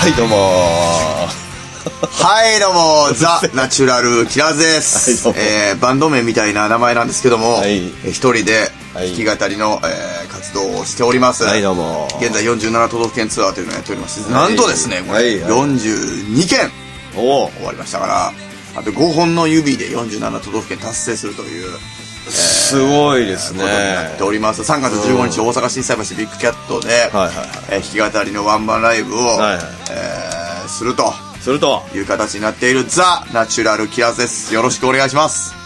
はい、どうも。はい、どうも、ザ・ナチュラル・キラーズです。はいえー、バンド名みたいな名前なんですけども、はいえー一人ではい弾き語りの、えー活動をしております。はい、どうも現在47都道府県ツアーというのをやっております。なんとですね、これ、はいはい42件終わりましたから、あと5本の指で47都道府県達成するという、すごいですね。ことになっております。3月15日、大阪心斎橋ビッグキャットで、はいはいはい。えー弾き語りのワンマンライブを、はいはいえーすると。すると、いう形になっているザ・ナチュラルキラーズです。よろしくお願いします。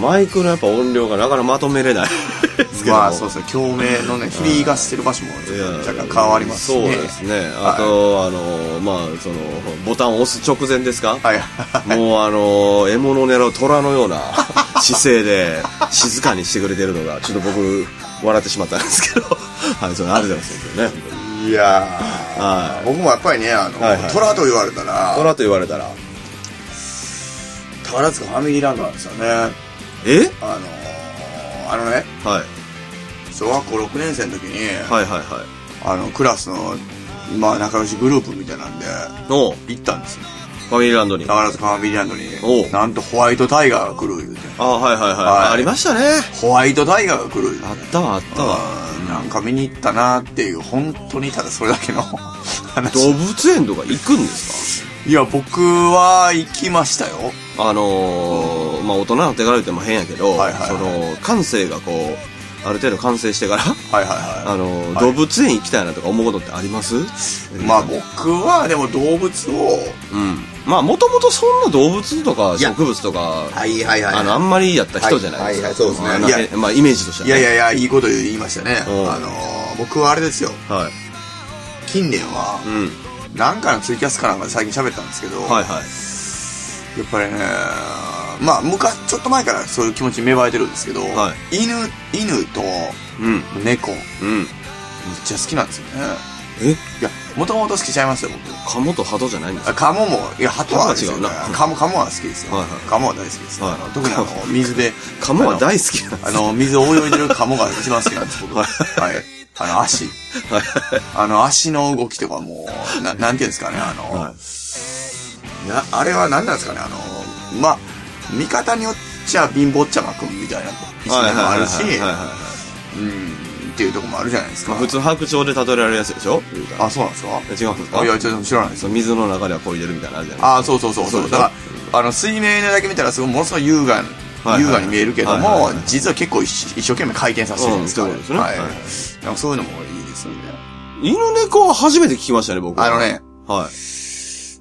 マイクのやっぱ音量がなかなかまとめれない。まあそうですね、共鳴のね、フリーがしてる場所も若干変わりますしそうね。ですね。あと、あの、まあ、その、ボタンを押す直前ですか？はい。もうあの、獲物を狙う虎のような 姿勢で静かにしてくれてるのが、ちょっと僕、笑ってしまったんですけど、はい、それありがとうございますね。いやー、はい僕もやっぱりね、あの、はいはいトラと言われたら、虎と言われたら、宝塚ファミリーランドなんですよね。え？あのー、あのね、はい。小学校6年生の時に、はいはいはい。あの、クラスの、まあ仲良しグループみたいなんで、行ったんですよ。ファミリーランドに。あ宝塚ファミリーランドになんとホワイトタイガーが来る言うて。はいはいはい。はいありましたね。ホワイトタイガーが来る言うて。あったわあったわ。うんなんか見に行ったなっていう、本当にただそれだけの話。動物園とか行くんですいや、僕は行きましたよ。かあのー、まあ大人になってから言っても変やけど、はいはいはいその、感性がこう、ある程度完成してから、はいはいはあのーはい動物園行きたいなとか思うことってあります？い。まあ僕はでも動物を、うん。まあもともとそんな動物とか植物とか、はいはいはい。あの、あんまりやった人じゃないですか。そうですねまあイメージとしてはいね。やいやいや、いいこと言いましたね。うんあの、僕はあれですよ。はい。近年はう、ん。なんかのツイキャスかなんかで最近喋ったんですけど、はいはい。やっぱりね、まあ昔、ちょっと前からそういう気持ち芽生えてるんですけど、は犬、犬とうん。猫、めっうん。ちゃ好きなんですよね。え？いや、もともと好きちゃいますよ、僕。カモとハトじゃないんですあか？カモも、いや、鳩は違うなカモ、カモは好きですよ。はいはいカモは大好きですよ。はいあの特にあの、水で。カモは大好きなんですあの、水を泳いでるカモが一番好きなんです、僕。ははいい。あの、足。はい。あの、足の動きとかもう、ななんていうんですかね、あの、はいなあれは何なんですかね、あの、まあ、見方によっちゃ貧乏ちゃまくんみたいな一面もあるし、うん、っていうとこもあるじゃないですか。まあ普通白鳥で例えられるやつでしょ？あ、そうなんですか？違うんですか？あいや、ちょっと知らないです水の中では漕いでるみたいなのあるじゃないあそうそうそうそう。そう。だから、あの、水面だけ見たらすごいものすごい優雅、はいはい優雅に見えるけどはいはいもはい、実は結構一一生懸命回転させてるんですかうんそうですね。はい。はいなんかそういうのもいいですよね。犬猫は初めて聞きましたね、僕は。あのね、はい。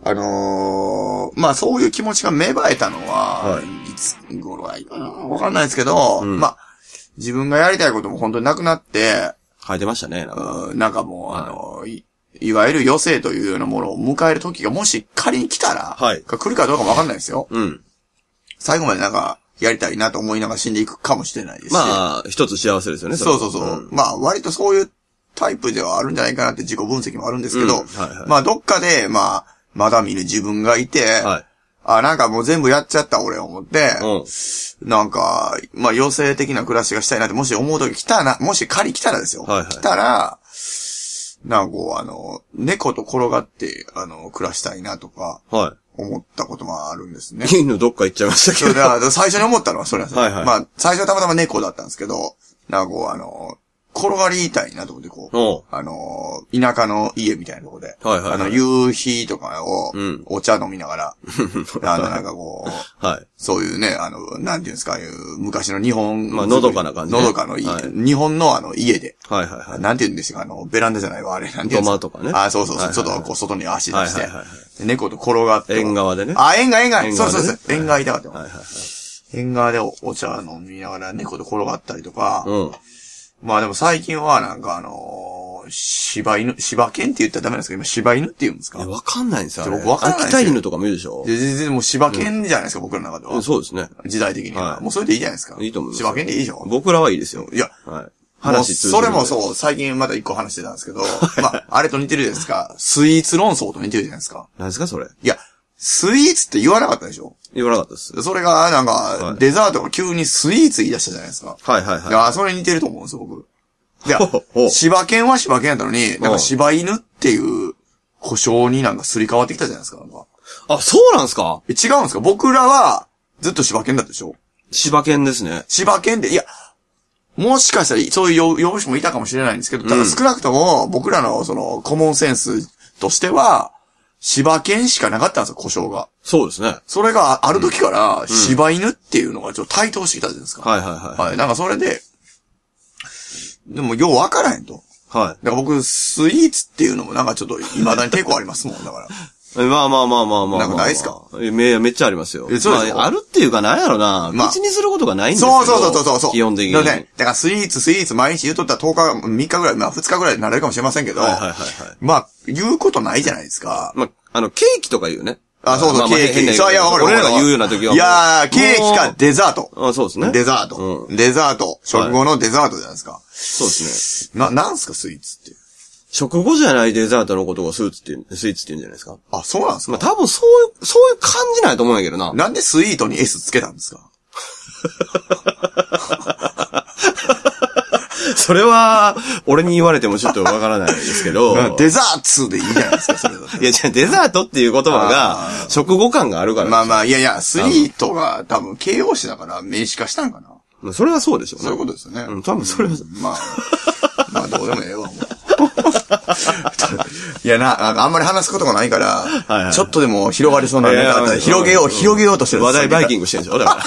あのー、まあそういう気持ちが芽生えたのは、、はい。つ頃がいいかな？わかんないですけど、うん。まあ、自分がやりたいことも本当になくなって、書いてましたね、なんか。うんなんかもう、あの、いいわゆる余生というようなものを迎える時がもし仮に来たら、はい来るかどうかもわかんないですよ。うん。最後までなんか、やりたいなと思いながら死んでいくかもしれないですし。まあ、一つ幸せですよね、そうそうそう。まあ、割とそういうタイプではあるんじゃないかなって自己分析もあるんですけど、うんはいはいまあ、どっかで、まあ、まだ見る自分がいて、はい。あ、なんかもう全部やっちゃった俺思って、うん。なんか、まあ、妖精的な暮らしがしたいなって、もし思う時来たら、もし仮来たらですよ。はいはい来たら、なんかこう、あの、猫と転がって、あの、暮らしたいなとか、は思ったこともあるんですね。い。犬どっか行っちゃいましたけど。それだ最初に思ったのはそれなんですよ。はいはいまあ、最初はたまたま猫だったんですけど、なんかこう、あの、転がりたいなと思って、こう、おう。あの、田舎の家みたいなところで、はいはいはい。あの、夕日とかをうん、お茶飲みながら、あの、なんかこう、はい。そういうね、あの、なんていうんですか、いう昔の日本、まあのどかな感じね。のどかの家、はい。日本のあの家で、はいはいはい。なんて言うんですか、あの、ベランダじゃないわ、あれ、なんて言うんです土間とかね。あ、そうそうそう、はいはいはい。ちょっとこう外に足出して、はいはいはい猫と転がって。縁側でね。あ、縁側、縁側、そうそうそう、縁側いたかった。はいはいはい。縁側でおお茶飲みながら猫と転がったりとか、うん。まあでも最近はなんかあのー、柴犬、柴犬って言ったらダメなんですか今柴犬って言うんですか？わかんないんですよ。あれ僕わかんないですよ犬とかもいるでしょ？で全然もう柴犬じゃないですか、僕らの中では。そうですね。時代的には。はいもうそれでいいじゃないですか。いいと思います。柴犬でいいでしょ？僕らはいいですよ。いや、はい。話通じるそれもそう、最近また一個話してたんですけど、まあ、あれと似てるじゃないですか。スイーツ論争と似てるじゃないですか。何ですかそれ？いや、スイーツって言わなかったでしょ？言わなかったです。それが、なんか、はいデザートが急にスイーツ言い出したじゃないですか。はいはいはい。いや、それに似てると思うんですよ、僕。いやほうほう、柴犬は柴犬やったのに、なんか柴犬っていう故障になんかすり替わってきたじゃないですか、なんか。あ、そうなんすか？え違うんですか？僕らは、ずっと柴犬だったでしょ？柴犬ですね。柴犬で、いや、もしかしたら、そういう呼ぶ人もいたかもしれないんですけど、ただ少なくとも、僕らの、その、コモンセンスとしては、柴犬しかなかったんですよ、故障が。そうですね。それがある時から、柴犬っていうのがちょっと台頭してきたじゃないですか。はいはいはい。はい。なんかそれで、でも、よう分からへんと。はい。だから僕、スイーツっていうのもなんかちょっと、未だに抵抗ありますもん、だから。えまあまあまあまあまあまあ。なんかないっすか？えめめっちゃありますよ。えそうまあ、あるっていうかなんやろな。まあ口にすることがないんですけど。そうそうそうそうそう。基本的に。だからね、だからスイーツ、スイーツ毎日言うとったら10日、3日ぐらい、まあ2日ぐらいになれるかもしれませんけど、はいはいはいはい。まあ、言うことないじゃないですか。まあ、あの、ケーキとか言うね。あ、そうそう、まあまあケーキ。変な言い方そう、いや、わかるわ。俺らが言うような時は。いやー、ケーキかデザート。あそうですね。デザート。うデザート。食後のデザートじゃないですか。そうですね。な、なんすか、スイーツって。食後じゃないデザートのことをスーツって言う、スイーツって言うんじゃないですか？あ、そうなんですか？まあ多分そういう、そういう感じないと思うんやけどな。なんでスイートに S つけたんですか？それは、俺に言われてもちょっとわからないですけど。デザーツでいいじゃないですか、それいや、じゃあデザートっていう言葉があ、食後感があるから。まあまあ、いやいや、スイートが多分形容詞だから名詞化したんかな。まあそれはそうでしょうね。そういうことですよね。うん、多分それは、まあ、まあどうでもええわ、もう。いやな、あんまり話すことがないから、いはいちょっとでも広がりそうなネタだったら広げよう、広げようとしてる。話題バイキングしてるでしょだから。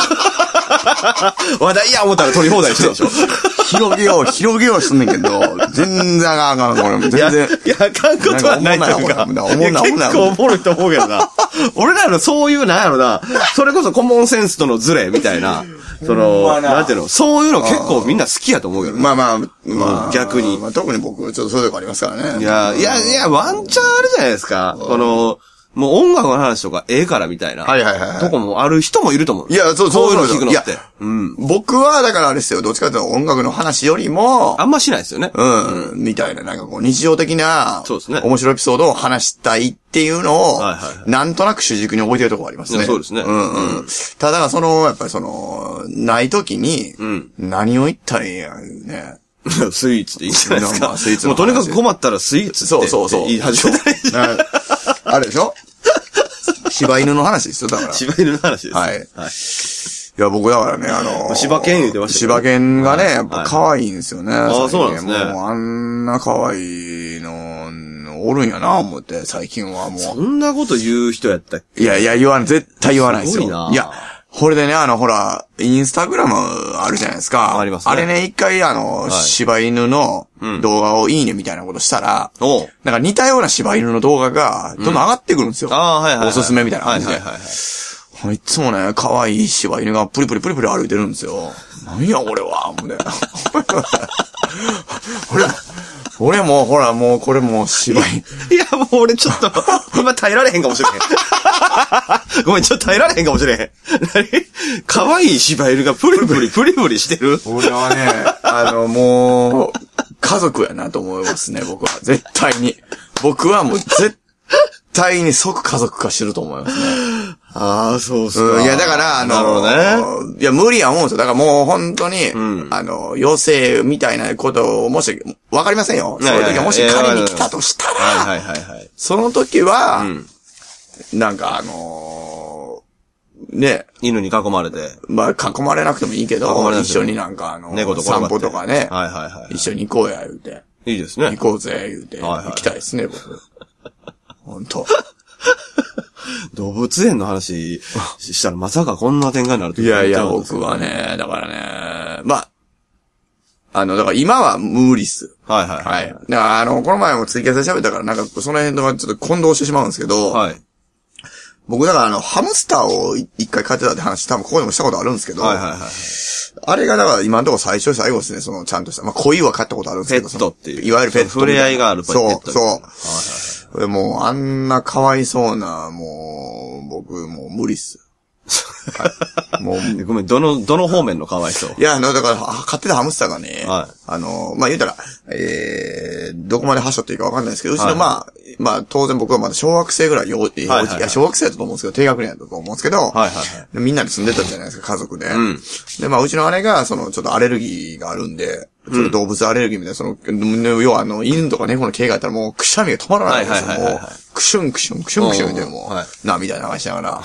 話題や思ったら取り放題してるでしょ 広げよう、広げようすんねんけど、全然あかんあかん、これ。いや、全然。いや、あかんことはないというか。なんかおもんなないいやおもんない結構おもろいと思うけどな。俺らのそういう、なんやろな、それこそコモンセンスとのズレみたいな、その、まななんていうの、そういうの結構みんな好きやと思うけどな。まあまあ、まあ、逆にまあ、特に僕、ちょっとそういうとこありますからね。いや、いや、いや、ワンチャンあるじゃないですか。この、もう音楽の話とかええからみたいな。はいはいはいはいとこもある人もいると思う。いや、そう、そういうの聞くのっていや。うん。僕は、だからあれですよ、どっちかというと音楽の話よりも、あんましないですよね。うん、みたいな、なんかこう、日常的な、そうですね面白いエピソードを話したいっていうのを、はいはいはいなんとなく主軸に置いてるところありますね。そうですねうんうん。ただ、その、やっぱりその、ない時に、ん何を言ったらいいんや、ね。スイーツでいいんじゃないですか。まあスイーツもうとにかく困ったらスイーツってそうそうそう。言い始めたらいあれでしょ？柴犬の話ですよ、だから。い柴犬の話です。はいはい。や、僕だからね、あの柴犬言ってました柴犬がね、はいやっぱ可愛いんですよね。あ最近そうなんですねもうあんな可愛いの、おるんやな、思って、最近はもそんなこと言う人やったっけ？う。いやいや、言わない、絶対言わないですよ。すごいないや、これでね、あの、ほら、インスタグラムあるじゃないですか。ありますねあれね、一回あの、い柴犬のうん動画をいいねみたいなことしたら、おうなんか似たような柴犬の動画が、どんどん上がってくるんですよ。ああ、はいはいはい。おすすめみたいな感じで。はいはいはいはい。いつもね、可愛い柴犬がプリプリプリプリ歩いてるんですよ。なんや、俺は、もうね。俺、俺もうほら、もうこれもう柴犬。いや、もう俺ちょっと、今耐えられへんかもしれへん。ごめん、ちょっと耐えられへんかもしれへん。何？可愛い柴犬がプリプリプリプリしてる？俺はね、あの、もう、家族やなと思いますね、僕は。絶対に。僕はもう絶対に即家族化してると思いますね。ああ、そうっすうん、いや、だから、あの、ね。いや、無理や思うんですよ。だからもう本当に、んあの、余生みたいなことを、もし、わかりませんよ。そういう時がもし仮に来たとしたら、はいはいはいはい。その時は、んなんかあのーね、犬に囲まれて、まあ、囲まれなくてもいいけど、一緒になんかあの、猫と散歩とかね、はいはいはい。一緒に行こうや、言うて。いいですね行。こうぜ、言うて。はいはい行きたいですね、僕。本当。動物園の話したらまさかこんな展開になるといやいや、僕はね、だからね、まあ、あの、だから今は無理っす。はいはい。はい。だから、あの、この前もツイキャスで喋ったから、なんか、その辺とはちょっと混同してしまうんですけど、はい。僕、だから、あの、ハムスターを一回飼ってたって話、多分ここでもしたことあるんですけど、はいはいはい。あれが、だから、今のところ最初で最後ですね、その、ちゃんとした。まあ、恋は飼ったことあるんですペけど、ットっていう。いわゆるペットみたな。触れ合いがあるペットみたいな。そう、そう。はいはいでもう、あんなかわいそうな、もう、僕、もう無理っす。は いもう、ごめん、どの、どの方面のかわいそう？いや、あの、だから、は飼ってたハムスターがね、はい。あの、まあ、言うたら、えー、どこまで発症っていうかわかんないですけど、うちの、はい。まあ、まあ、当然僕はまだ小学生ぐらい幼稚、いや、小学生だったと思うんですけど、低学年だったと思うんですけど、はいはいみんなで住んでたじゃないですか、家族で。ん。で、まあ、うちの姉が、その、ちょっとアレルギーがあるんで、その動物アレルギーみたいな、その、要はあの、犬とか猫の毛があったらもう、くしゃみが止まらないんですよ。もう、クシュンクシュン、クシュンクシュンでもう、はい。涙流しながら。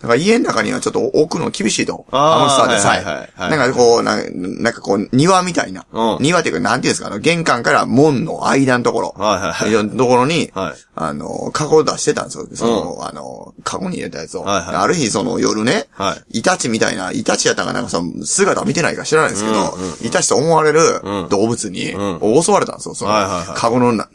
だから家の中にはちょっと置くの厳しいと。あーハムスターでさえ。なんかこう、ななんかこう、庭みたいな。うん庭っていうか、なんていうんですか、あの、玄関から門の間のところ。はいはいはいところに、はいあの、カゴを出してたんですよ。その、あの、カゴに入れたやつを。はいはいある日、その夜ね、はイタチみたいな、イタチやったかなんかその、姿見てないか知らないですけど、うんうんイタチと思われるうん動物に、う襲われたんですよ。その、はいはいはいカゴのな、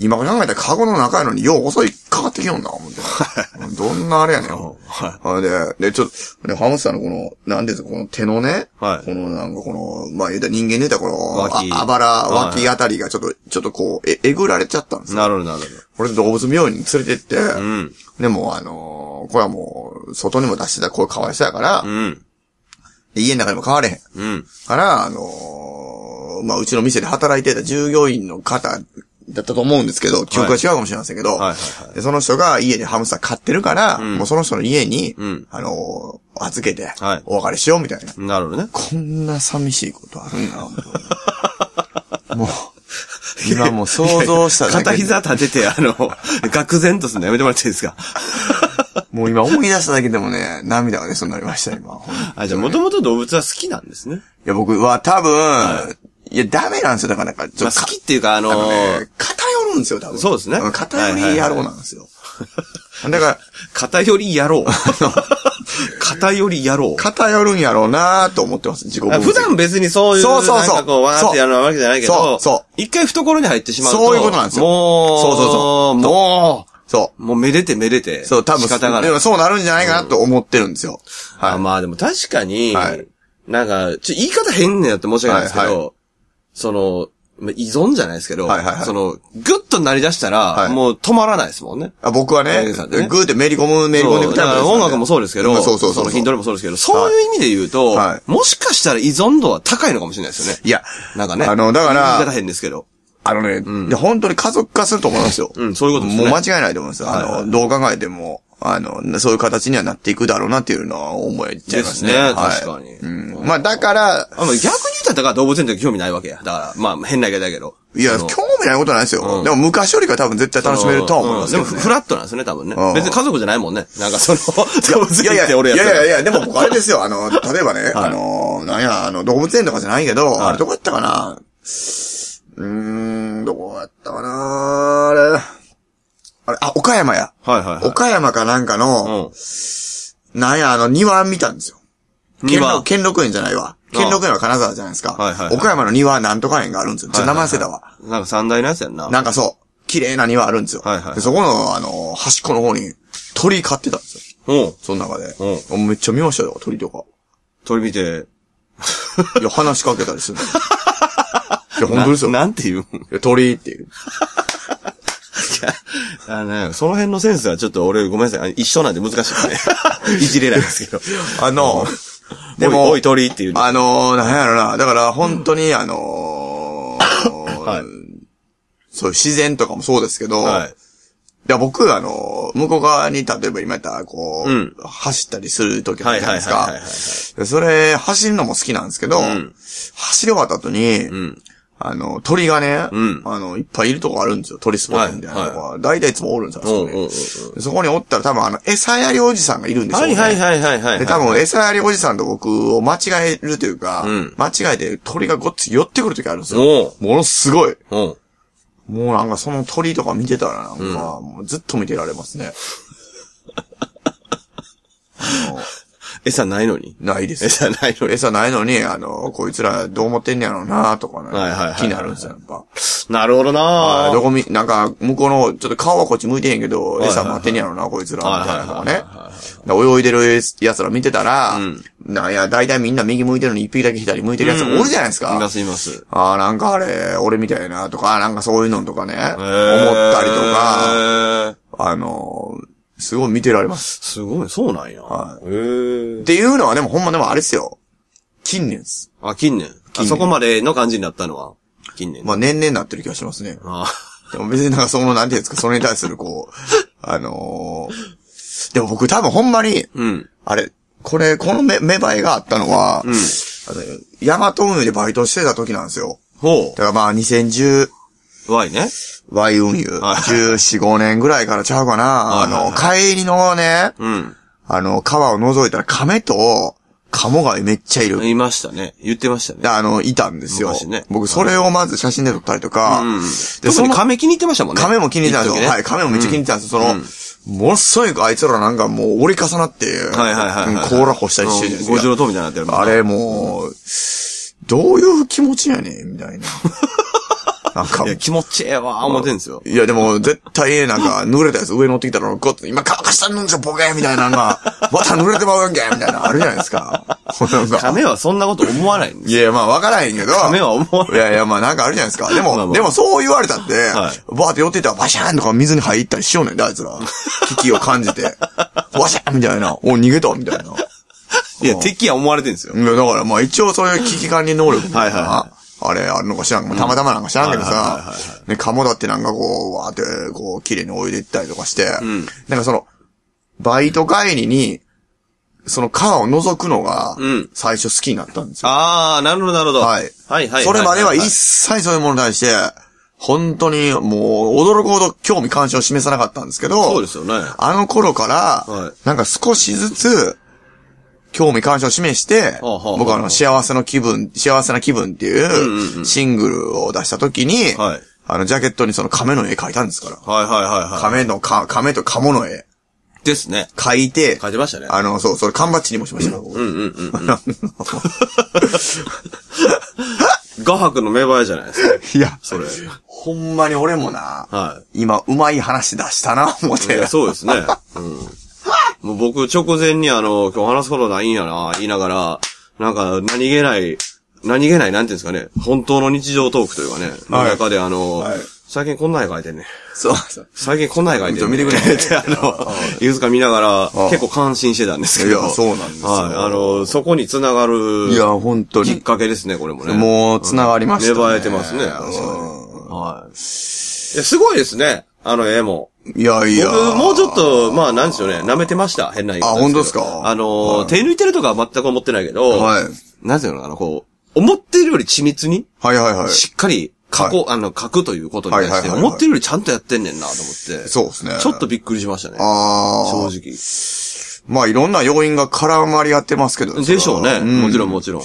今考えたらカゴの中やのに、よう襲いかかってきよんな、思って。どんなあれやねん。はあれで、で、ちょっと、で、ハムスターのこの、なんですか、この手のね、はいこのなんかこの、まあ言うたら人間で言うたらこの、脇ああばら、はい脇あたりがちょっと、ちょっとこう、え、えぐられちゃったんですよ。なるほど、なるこれで動物病院に連れてって、ほど。うん。でも、あのーこれはもう、外にも出してたらこれかわいそうやから、うん。で家の中にも飼われへん。うん。から、あのーまあ、うちの店で働いてた従業員の方だったと思うんですけど、記憶が違うかもしれませんけど、はいはいはい。でその人が家でハムスター飼ってるから、ん。もうその人の家に、うん。あのー預けてはい、お別れしようみたいな。なるほどね。こんな寂しいことあるんだ、本当に。もう、今もう想像しただけで。片膝立てて、あの、愕然とするのやめてもらっていいですか？もう今思い出しただけでもね、涙が出そうになりました、今。あ、じゃあ、もともと動物は好きなんですね。いや、僕は多分、い、や、ダメなんですよ。だからなんか、ちょま好きっていうか、あのーね、偏るんですよ、多分。そうですねん偏り野郎なんですよ。だから、偏り野郎。偏 り野郎。偏るんやろうなと思ってます、自己分普段別にそういう、そうそうそうなんかこう、わーってやるわけじゃないけど、そうそう一回懐に入ってしまうと、そういうことなんですよもう、そうそうそうも、そうもうめでてめでて、う。そう、多分、仕方がないで。もそうなるんじゃないかなと思ってるんですよ。あはい。まあでも確かに、はいなんか、ちょ、言い方変ねやって申し訳ないですけど、はいはその、まあ依存じゃないですけど、はいはいはいその、ぐっとなり出したら、はいもう止まらないですもんね。あ僕はね、大げさでねってめり込む、めり込んでいくタイプですね音楽もそうですけど、そうそうそう。の筋トレもそうですけど、そういう意味で言うと、はいもしかしたら依存度は高いのかもしれないですよね。いや、なんかね。あのだから言い方変ですけど。あのね、で本当に家族化すると思いますよ。うんそういうことですねもう間違いないと思います。あの、どう考えても、あの、そういう形にはなっていくだろうなっていうのは思えちゃいますね。ですねはい確かにうん。まあだから、あまあ逆に言ったらだから動物園って興味ないわけや。だから、まあ変な言い方だけど。いや、興味ないことないですよ。うんでも昔よりか多分絶対楽しめるとは思いますけど、ねうんでもフラットなんですね、多分ねうん。別に家族じゃないもんね。なんかその、動物園って俺やいったらやいやいや、でも僕あれですよ、あの、例えばね、あの、なんや、あの、動物園とかじゃないけど、あれどこやったかな？うーん、どこやったかな？あれ、あれ、あ、岡山や。はいはいはい。岡山かなんかの、うん。なんや、あの、庭見たんですよ。兼庭六兼六園じゃないわ。兼六園は金沢じゃないですか。はいはいはい岡山の庭なんとか園があるんですよ。ちょ名前忘れたわ。なんか三大のやつやんな。なんかそう、綺麗な庭あるんですよ。はいはいでそこの、あの、端っこの方に鳥飼ってたんですよ。うん。その中で。うめっちゃ見ましたよ、鳥とか。鳥見て。いや、話しかけたりするの。いや、本当ですよ。ななんて言う鳥っていう。あのね、その辺のセンスはちょっと俺ごめんなさいあ。一緒なんで難しいね。いじれないですけど。あの、でも、おい鳥っていう。あのー、なんやろな。だから、本当に、あのーはいそういう自然とかもそうですけど、はい。いや、僕、あの、向こう側に、例えば今やったら、こう、うん走ったりする時あはいるじゃないですかそれ、走るのも好きなんですけど、ん走り終わった後に、うん。あの、鳥がね、うんあの、いっぱいいるとこあるんですよ。鳥スポットみたいなとこはが。大体いつもおるんですよ、あそこにうんうんうんうんでそこにおったら多分あの、餌やりおじさんがいるんでしょうね。はいはいはいはいはい。で、多分、餌やりおじさんと僕を間違えるというか、うん間違えて鳥がごっつ寄ってくる時あるんですよ。ものすごい。うん。もうなんかその鳥とか見てたらなんか、もうずっと見てられますね。餌ないのに？ないです。餌ないのに？餌ないのに、あの、こいつらどう思ってんねやろうなとかね、はいはい気になるんですよ、やっぱ。なるほどなあどこみ、なんか、向こうの、ちょっと顔はこっち向いてへんけど、餌待ってんねやろな、こいつら、みたいなのがね泳いでる奴ら見てたら、んなんや、だいたいみんな右向いてるのに一匹だけ左向いてる奴がおるじゃないですか。いますいます。ああ、なんかあれ、俺みたいなとか、なんかそういうのとかね、思思ったりとか、か。あの、すごい見てられます。すごい、そうなんや。はいへえっ。ていうのはでもほんまでもあれっすよ。近年です。あ、近年。近年あそこまでの感じになったのは、近年。まあ年々なってる気がしますね。あでも別になんかその、なんていうんですか、それに対するこう、あのー、でも僕多分ほんまに、うん。あれ、これ、この芽芽生えがあったのは、うん。あのヤマト運輸でバイトしてた時なんですよ。ほだからまあ2010、う。Y ね。Y 運輸、はい14、5年ぐらいからちゃうかな。あの、帰りのね、うん。あの、川を覗いたら亀と、カモがめっちゃいる。いましたね。言ってましたね。であの、いたんですよ。昔ね僕、それをまず写真で撮ったりとか、うん。で、その亀気に入ってましたもんね。亀も気に入ってたんですよ。はい、亀もめっちゃ気に入ってたんですよ。その、ものすごいあいつらなんかもう折り重なって、はいはいはいはい。うん甲羅干したりしてるじゃないですか五重塔みたいになってるあれもう、どういう気持ちやねん、みたいな。なんかい、や、気持ちええわ、思ってんですよ。いやでも、絶対なんか、濡れたやつ上乗ってきたら、ゴッと、今乾かしたんですよ、ボケみたいなのが、また濡れてまうんけみたいな、あるじゃないですか。なんか亀はそんなこと思わないんですよ。いや、まあ、わからへんけど。亀は思わないいやいや、まあ、なんかあるじゃないですか。でも、まあまあでもそう言われたって、はいバーって寄っていったら、バシャーンとか水に入ったりしようねんで、あいつら。危機を感じて。バシャーンみたいな。お、逃げたみたいな。いや、敵は思われてんですよ。いや、だからまあ一応そういう危機管理能力はいはいはあれあるのか知らんたまたまなんか知らんけどさはい、ね、鴨だってなんかこう、わーって、こう、綺麗に泳いでいったりとかして、んなんかその、バイト帰りに、その川を覗くのがうん、最初好きになったんですよ。あー、なるほど、なるほど。はいはい、はい。それまでは一い。切そういうものに対して、本当にもう、驚くほど興味関心を示さなかったんですけど、そうですよね。あの頃から、はいなんか少しずつ、興味関心を示して、僕はあの、幸せの気分、幸せな気分っていうう、シングルを出した時に、はいあの、ジャケットにその亀の絵描いたんですから。はい、はい、はい、はい。亀のか、亀と鴨の絵ですね。描いて、書いてましたね。あの、そう、それ缶バッチにもしました。僕うんうんうんうん。画伯の芽生えじゃないですか。いや、それ。ほんまに俺もな、は今、うまい話出したな、思っい。いてや。そうですね。うん。もう僕直前にあの、今日話すことないんやな、言いながら、なんか何気ない、何気ない、なんていうんですかね、本当の日常トークというかね、のはい中であの、はい最近こんな絵描いてんねん。そうそう。最近こんな絵描いてんねん。見てくれって、あの、いくつか見ながら、結構感心してたんですけど。いやそうなんですよはい。あの、そこに繋がる、いや、本当きっに。かけですね、これもね。もう、繋がりました、ね。芽生えてますね、確かに。はい。いや、すごいですね、あの絵も。いやいや。僕、もうちょっと、まあ、なんですよね、舐めてました、変な言い方あ本当ですか？あの、はい手抜いてるとかは全く思ってないけど、はい。なんていうのかな、こう、思ってるより緻密に、はいはいはい。しっかり、書こう、あの、書くということに対して、はいはいはいはい思ってるよりちゃんとやってんねんな、と思って。そうですね。ちょっとびっくりしましたね。ああ。正直。まあいろんな要因が絡まり合ってますけど。でしょうね。んもちろんもちろん。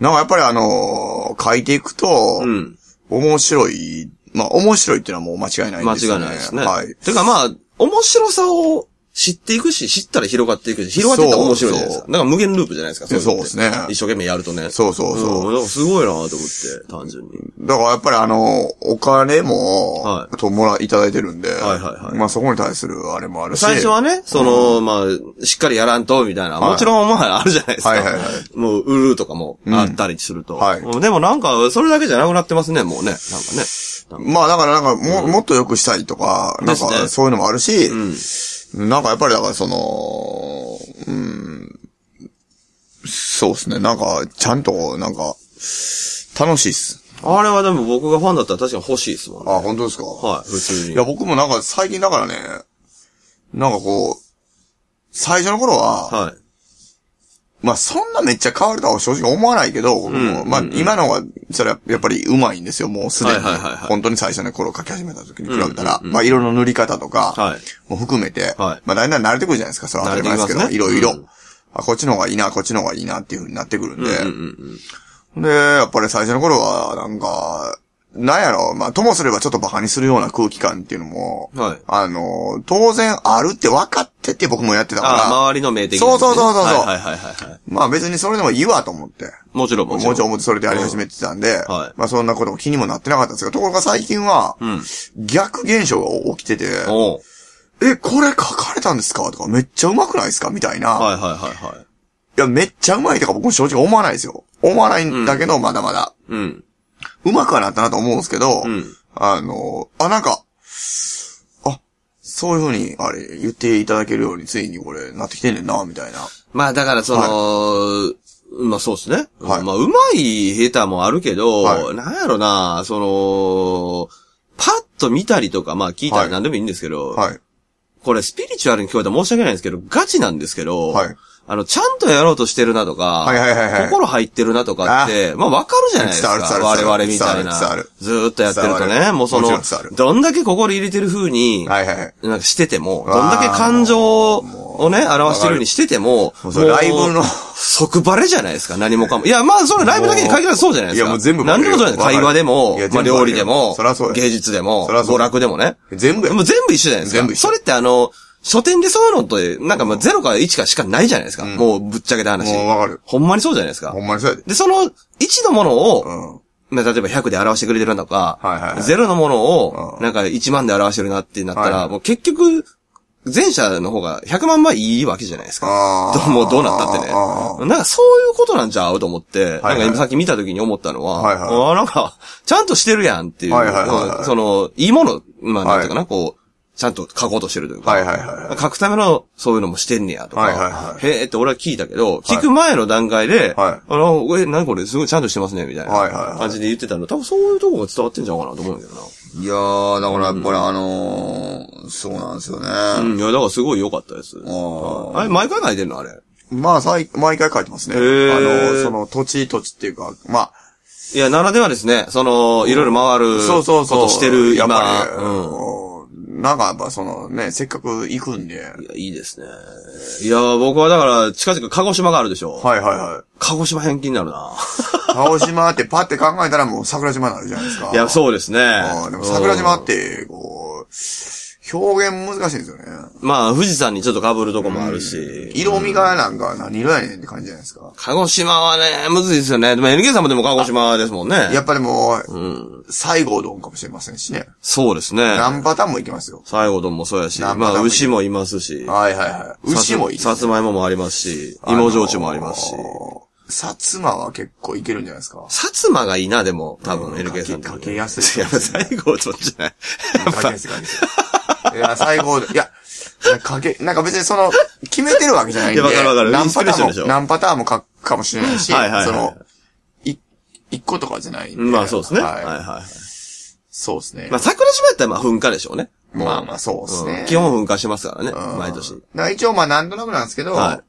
なんかやっぱりあのー書いていくと、うん。うん。面白い、まあ面白いっていうのはもう間違いないですよね。違いないですね。はい。てかまあ、面白さを知っていくし、知ったら広がっていくし、広がっていったら面白いじゃないですか。そうだから無限ループじゃないですか。いのってそうですね一生懸命やるとね。そうそうそううん。だからすごいなと思って、単純に。だからやっぱりあの、お金も、はいともら、いただいてるんで、はいはいはいまあそこに対するあれもあるし。最初はね、その、まあ、しっかりやらんと、みたいな。はいもちろん、まあ、あるじゃないですか。はいはいはいもう、売るとかもあったりすると。はいうんでもなんか、それだけじゃなくなってますね、もうね。なんかね。まあだからなんかも、もっと良くしたいとか、なんかそういうのもあるし、うん。なんかやっぱりだからその、うん、そうですね。なんか、ちゃんと、なんか、楽しいっす。あれはでも僕がファンだったら確かに欲しいですもんね。あ、本当ですか？はい、普通に。いや、僕もなんか最近だからね、なんかこう、最初の頃は、はい。まあそんなめっちゃ変わるとは正直思わないけど、うんまあ今のが、それはやっぱり上手いんですよ、もうすでに。本当に最初の頃書き始めた時に比べたら、まあ色の塗り方とか、はい。も含めて、はい。まあだんだん慣れてくるじゃないですか、それは当たり前ですけど、いろいろ、うんあ。こっちの方がいいな、こっちの方がいいなっていう風になってくるんで、うんうんうん。で、やっぱり最初の頃は、なんか、なんやろ、まあ、ともすればちょっと馬鹿にするような空気感っていうのも、はいあの、当然あるって分かってて僕もやってたから、あ、周りの目的にねそうそうそうそうそうはいはいはいはいはい。まあ別にそれでもいいわと思って、もちろんもちろん。もちろんそれでやり始めてたんで、はいまあそんなことも気にもなってなかったんですけど、ところが最近は、うん。逆現象が起きてて、おうえ、これ書かれたんですかとか、めっちゃ上手くないですかみたいな。はいはいはいはい。いや、めっちゃ上手いとか僕も正直思わないですよ。思わないんだけど、まだまだ。うん。上手くはなったなと思うんですけど、うんあの、あ、なんか、あ、そういうふうに、あれ、言っていただけるように、ついにこれ、なってきてんねんな、みたいな。まあだからその、まあそうですね。はいまあうまい下手もあるけど、はいなんやろな、その、パッと見たりとか、まあ聞いたはいら何でもいいんですけど、はい。これスピリチュアルに聞こえたら申し訳ないんですけど、ガチなんですけど、はいあの、ちゃんとやろうとしてるなとか、はいはいはいはい。心入ってるなとかって、まあわかるじゃないですか。我る々みたいな。る。ずーっとやってるとね、もうそのどんだけ心入れてる風に、はいはい。はい。なんかしてても、どんだけ感情をね、表してるようにしてても、もうライブの。即バレじゃないですか、何もかも。いや、まあ、それライブだけに限らずそうじゃないですか。いやもう全部何でもそうじゃない会話でもまあ、料理でも芸術でも娯楽でもね。全部や。もう全部一緒じゃないですか。全部一緒。それってあの、書店でそういうのって、なんかまあ0から1かしかないじゃないですか。もうぶっちゃけた話。もうわかるほんまにそうじゃないですかほ。んまにそうやで。で、その1のものを、うん。まあ、例えば100で表してくれてるのか、はいはいはいゼロのものをう、んなんか1万で表してるなってなったら、はいはいもう結局、前者の方が100万倍いいわけじゃないですか。どうもうどうなったってね。なんかそういうことなんちゃうと思って、はいなんか今さっき見た時に思ったのは、はいはいあーなんか、ちゃんとしてるやんっていう、はいはいはいはいその、いいもの、まあなんていうかな、こう、ちゃんと書こうとしてるというか、はいはいはいはい。書くためのそういうのもしてんねやとか、はいはいはい。へえって俺は聞いたけど、聞く前の段階で、はい。あの、え、何これすごいちゃんとしてますね、みたいな。い感じで言ってたの、多分そういうとこが伝わってんじゃないかなと思うんだけどな。いやー、だからやっぱりあのー、そうなんですよね。うん、いや、だからすごい良かったです。ああれ、毎回書いてんのあれ？まあ、さい毎回書いてますね。あの、その土地土地っていうか、まあ、いや、ならではですね、その、いろいろ回る、そうそうそう。してるやっ今、ぱり、うん。なんかやっぱそのね、せっかく行くんで。いや、いいですね。いや、僕はだから、近々鹿児島があるでしょ。はいはいはい。鹿児島返金になるな。鹿児島ってパって考えたらもう桜島になるじゃないですか。いや、そうですね。うんでも桜島っうんて、こう、表現難しいんですよね。まあ、富士山にちょっと被るとこもあるし。色味がなんか何色やねんって感じじゃないですか。鹿児島はね、むずいですよね。でも NK さんもでも鹿児島ですもんね。やっぱりもう、うん。西郷どんかもしれませんしね。そうですね。何パターンもいけますよ。最後どんもそうやし、まあ、牛もいますし。はいはいはい。牛もいいねさつまいももありますし、芋焼酎もありますし。あのー薩摩は結構いけるんじゃないですか。薩摩がいいな、でも、多分、うん NK さんかけやすいいや、最後そっちじゃない。かけやすい かけやすいいや、最後、いや、かけ、なんか別にその、決めてるわけじゃないんで。いやわかるわかる何パターンも、何パターンも書くかもしれないし、はいはいはいその、い、一個とかじゃないんで。まあそうですね。はいはい。はいはい。そうですね。まあ、桜島やったらまあ噴火でしょうね。まあまあそうですねん基本噴火しますからね、うん毎年。一応まあなんとなくなんですけど、は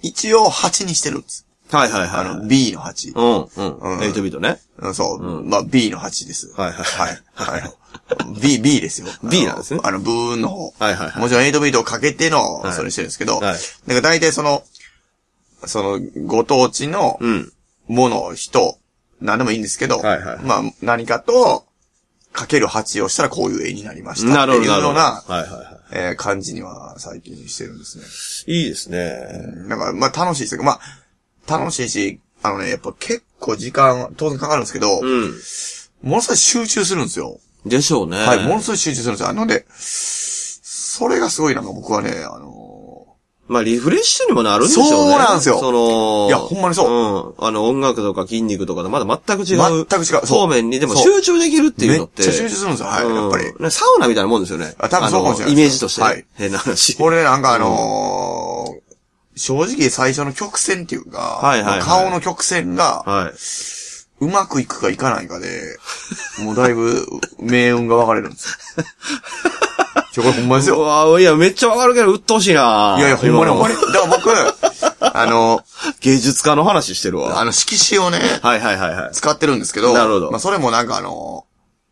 一応8にしてるんです。はいはいあの、はい。B の8。うん、ううんん。8ビートね。うん、そう。まあ B の8です。はいはいはい。はい。B、B ですよ。B なんですねあの、ブーンの方。はいはいはいもちろん8ビートをかけての、はいそれしてるんですけど、はいだから大体その、その、ご当地のうん。もの、人、何でもいいんですけど、はいはいまあ、何かと、かける8をしたらこういう絵になりましたなるほど、っていう。ような、はいはいはえー感じには最近してるんですね。い。いいですね。なんか、まあ楽しいですけど、まあ、楽しいし、あのね、やっぱ結構時間、当然かかるんですけど、うん。ものすごい集中するんですよ。でしょうね。はい、ものすごい集中するんですよ。なので、それがすごいなんか僕はね、あのまあ、リフレッシュにもなるんでしょうね。そうなんですよその、いやほんまにそう。うん。あの、音楽とか筋肉とかとまだ全く違う。全く違うそう方面にでも集中できるっていうのって。めっちゃ集中するんですよはいうんやっぱりねサウナみたいなもんですよね。あ多分そうかもしれないのイメージとしてね。はい変な話。これなんかあのー正直最初の曲線っていうか、はいはいはい顔の曲線が、はい。うまくいくかいかないかで、もうだいぶ命運が分かれるんですよ。ちょ、これほんまですうよ。わいや、めっちゃわかるけど、鬱陶しいないやいや、ほんまにほんまに。だから僕、あの、芸術家の話してるわ。あの色紙をね、はいはいはいはい。使ってるんですけど、なるほどまあそれもなんかあの、